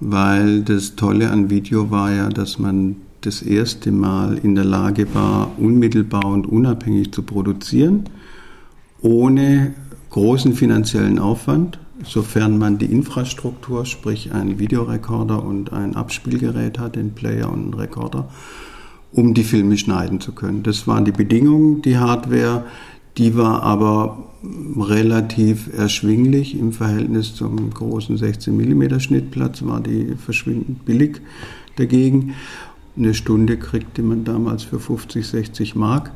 weil das Tolle an Video war ja, dass man das erste Mal in der Lage war, unmittelbar und unabhängig zu produzieren, ohne großen finanziellen Aufwand, sofern man die Infrastruktur, sprich einen Videorekorder und ein Abspielgerät hat, den Player und einen Rekorder, um die Filme schneiden zu können. Das waren die Bedingungen, die Hardware, die war aber relativ erschwinglich im Verhältnis zum großen 16 mm Schnittplatz, war die verschwindend billig dagegen. Eine Stunde kriegte man damals für 50, 60 Mark.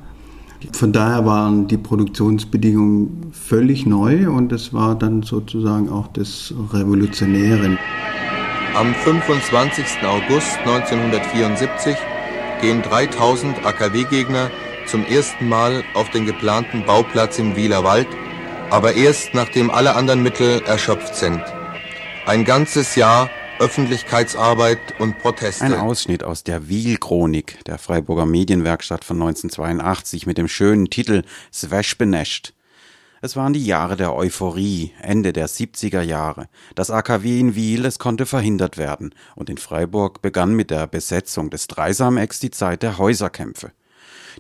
Von daher waren die Produktionsbedingungen völlig neu und es war dann sozusagen auch das Revolutionäre. Am 25. August 1974 gehen 3000 AKW-Gegner zum ersten Mal auf den geplanten Bauplatz im Wieler Wald, aber erst nachdem alle anderen Mittel erschöpft sind. Ein ganzes Jahr Öffentlichkeitsarbeit und Proteste. Ein Ausschnitt aus der Wiel-Chronik der Freiburger Medienwerkstatt von 1982 mit dem schönen Titel Sveshbenest. Es waren die Jahre der Euphorie, Ende der 70er Jahre. Das AKW in Wiel, es konnte verhindert werden. Und in Freiburg begann mit der Besetzung des Dreisamex die Zeit der Häuserkämpfe.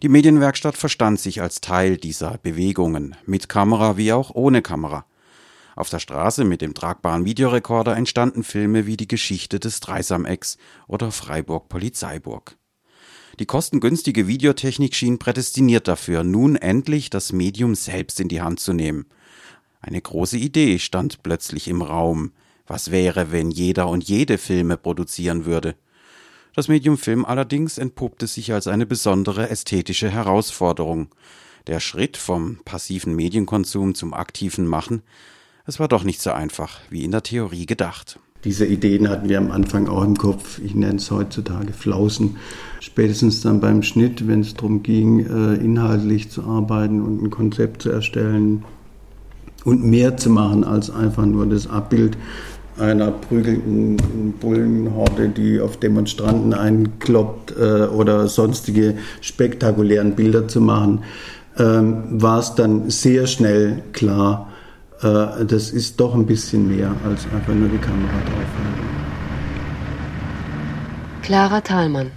Die Medienwerkstatt verstand sich als Teil dieser Bewegungen, mit Kamera wie auch ohne Kamera. Auf der Straße mit dem tragbaren Videorekorder entstanden Filme wie die Geschichte des Dreisamex oder Freiburg Polizeiburg. Die kostengünstige Videotechnik schien prädestiniert dafür, nun endlich das Medium selbst in die Hand zu nehmen. Eine große Idee stand plötzlich im Raum. Was wäre, wenn jeder und jede Filme produzieren würde? Das Medium Film allerdings entpuppte sich als eine besondere ästhetische Herausforderung. Der Schritt vom passiven Medienkonsum zum aktiven Machen es war doch nicht so einfach, wie in der Theorie gedacht. Diese Ideen hatten wir am Anfang auch im Kopf. Ich nenne es heutzutage Flausen. Spätestens dann beim Schnitt, wenn es darum ging, äh, inhaltlich zu arbeiten und ein Konzept zu erstellen und mehr zu machen als einfach nur das Abbild einer prügelnden Bullenhorde, die auf Demonstranten einkloppt äh, oder sonstige spektakulären Bilder zu machen, ähm, war es dann sehr schnell klar, äh, das ist doch ein bisschen mehr als einfach nur die Kamera draufhalten. Clara Thalmann,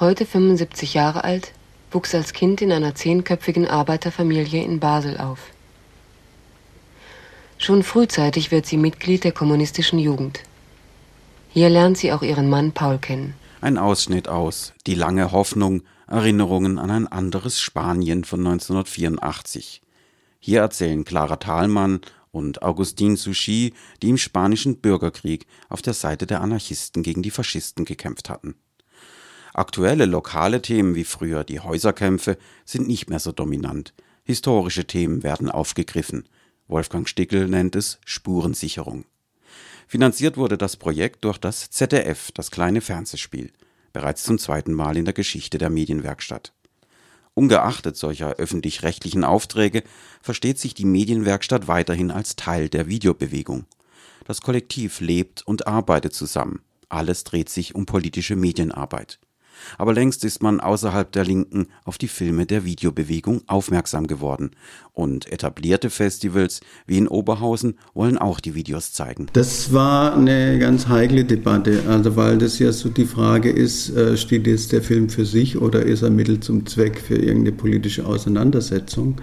heute 75 Jahre alt, wuchs als Kind in einer zehnköpfigen Arbeiterfamilie in Basel auf. Schon frühzeitig wird sie Mitglied der kommunistischen Jugend. Hier lernt sie auch ihren Mann Paul kennen. Ein Ausschnitt aus Die lange Hoffnung, Erinnerungen an ein anderes Spanien von 1984. Hier erzählen Clara Thalmann und Augustin Souchy, die im Spanischen Bürgerkrieg auf der Seite der Anarchisten gegen die Faschisten gekämpft hatten. Aktuelle lokale Themen wie früher die Häuserkämpfe sind nicht mehr so dominant. Historische Themen werden aufgegriffen. Wolfgang Stickel nennt es Spurensicherung. Finanziert wurde das Projekt durch das ZDF, das kleine Fernsehspiel, bereits zum zweiten Mal in der Geschichte der Medienwerkstatt. Ungeachtet solcher öffentlich-rechtlichen Aufträge versteht sich die Medienwerkstatt weiterhin als Teil der Videobewegung. Das Kollektiv lebt und arbeitet zusammen. Alles dreht sich um politische Medienarbeit. Aber längst ist man außerhalb der Linken auf die Filme der Videobewegung aufmerksam geworden. Und etablierte Festivals wie in Oberhausen wollen auch die Videos zeigen. Das war eine ganz heikle Debatte, also weil das ja so die Frage ist, äh, steht jetzt der Film für sich oder ist er Mittel zum Zweck für irgendeine politische Auseinandersetzung?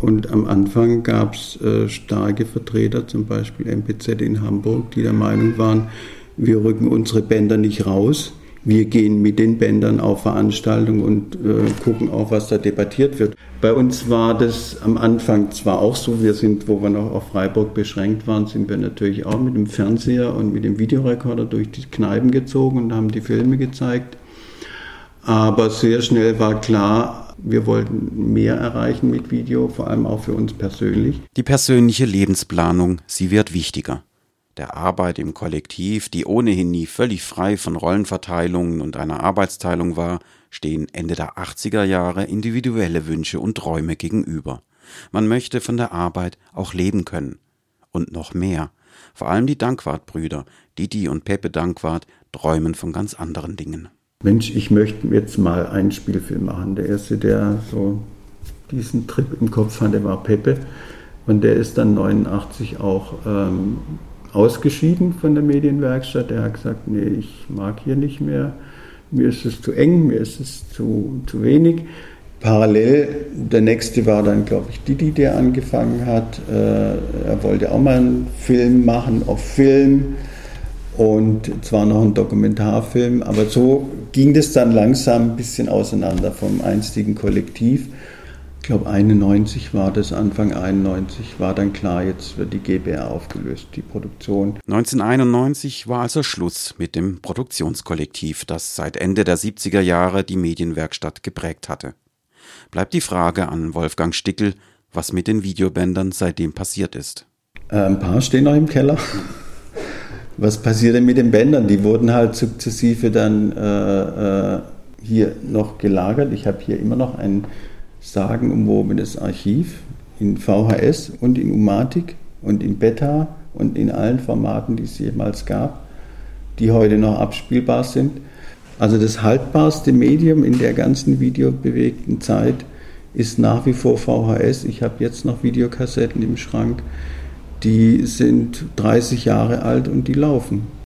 Und am Anfang gab es äh, starke Vertreter, zum Beispiel MPZ in Hamburg, die der Meinung waren, wir rücken unsere Bänder nicht raus wir gehen mit den Bändern auf Veranstaltungen und äh, gucken auch, was da debattiert wird. Bei uns war das am Anfang zwar auch so, wir sind, wo wir noch auf Freiburg beschränkt waren, sind wir natürlich auch mit dem Fernseher und mit dem Videorekorder durch die Kneipen gezogen und haben die Filme gezeigt. Aber sehr schnell war klar, wir wollten mehr erreichen mit Video, vor allem auch für uns persönlich. Die persönliche Lebensplanung, sie wird wichtiger der Arbeit im Kollektiv, die ohnehin nie völlig frei von Rollenverteilungen und einer Arbeitsteilung war, stehen Ende der 80er Jahre individuelle Wünsche und Träume gegenüber. Man möchte von der Arbeit auch leben können. Und noch mehr. Vor allem die Dankwart-Brüder, Didi und Pepe Dankwart, träumen von ganz anderen Dingen. Mensch, ich möchte jetzt mal einen Spielfilm machen. Der erste, der so diesen Trip im Kopf hatte, war Pepe. Und der ist dann 89 auch ähm, ausgeschieden von der Medienwerkstatt. Er hat gesagt, nee, ich mag hier nicht mehr. Mir ist es zu eng, mir ist es zu, zu wenig. Parallel, der nächste war dann, glaube ich, Didi, der angefangen hat. Äh, er wollte auch mal einen Film machen auf Film und zwar noch ein Dokumentarfilm, aber so ging das dann langsam ein bisschen auseinander vom einstigen Kollektiv. Ich glaube 91 war das, Anfang 91 war dann klar, jetzt wird die GBR aufgelöst, die Produktion. 1991 war also Schluss mit dem Produktionskollektiv, das seit Ende der 70er Jahre die Medienwerkstatt geprägt hatte. Bleibt die Frage an Wolfgang Stickel, was mit den Videobändern seitdem passiert ist. Äh, ein paar stehen noch im Keller was passiert denn mit den Bändern? Die wurden halt sukzessive dann äh, äh, hier noch gelagert. Ich habe hier immer noch ein sagenumwobenes Archiv in VHS und in Umatic und in Beta und in allen Formaten, die es jemals gab, die heute noch abspielbar sind. Also das haltbarste Medium in der ganzen videobewegten Zeit ist nach wie vor VHS. Ich habe jetzt noch Videokassetten im Schrank die sind 30 Jahre alt und die laufen.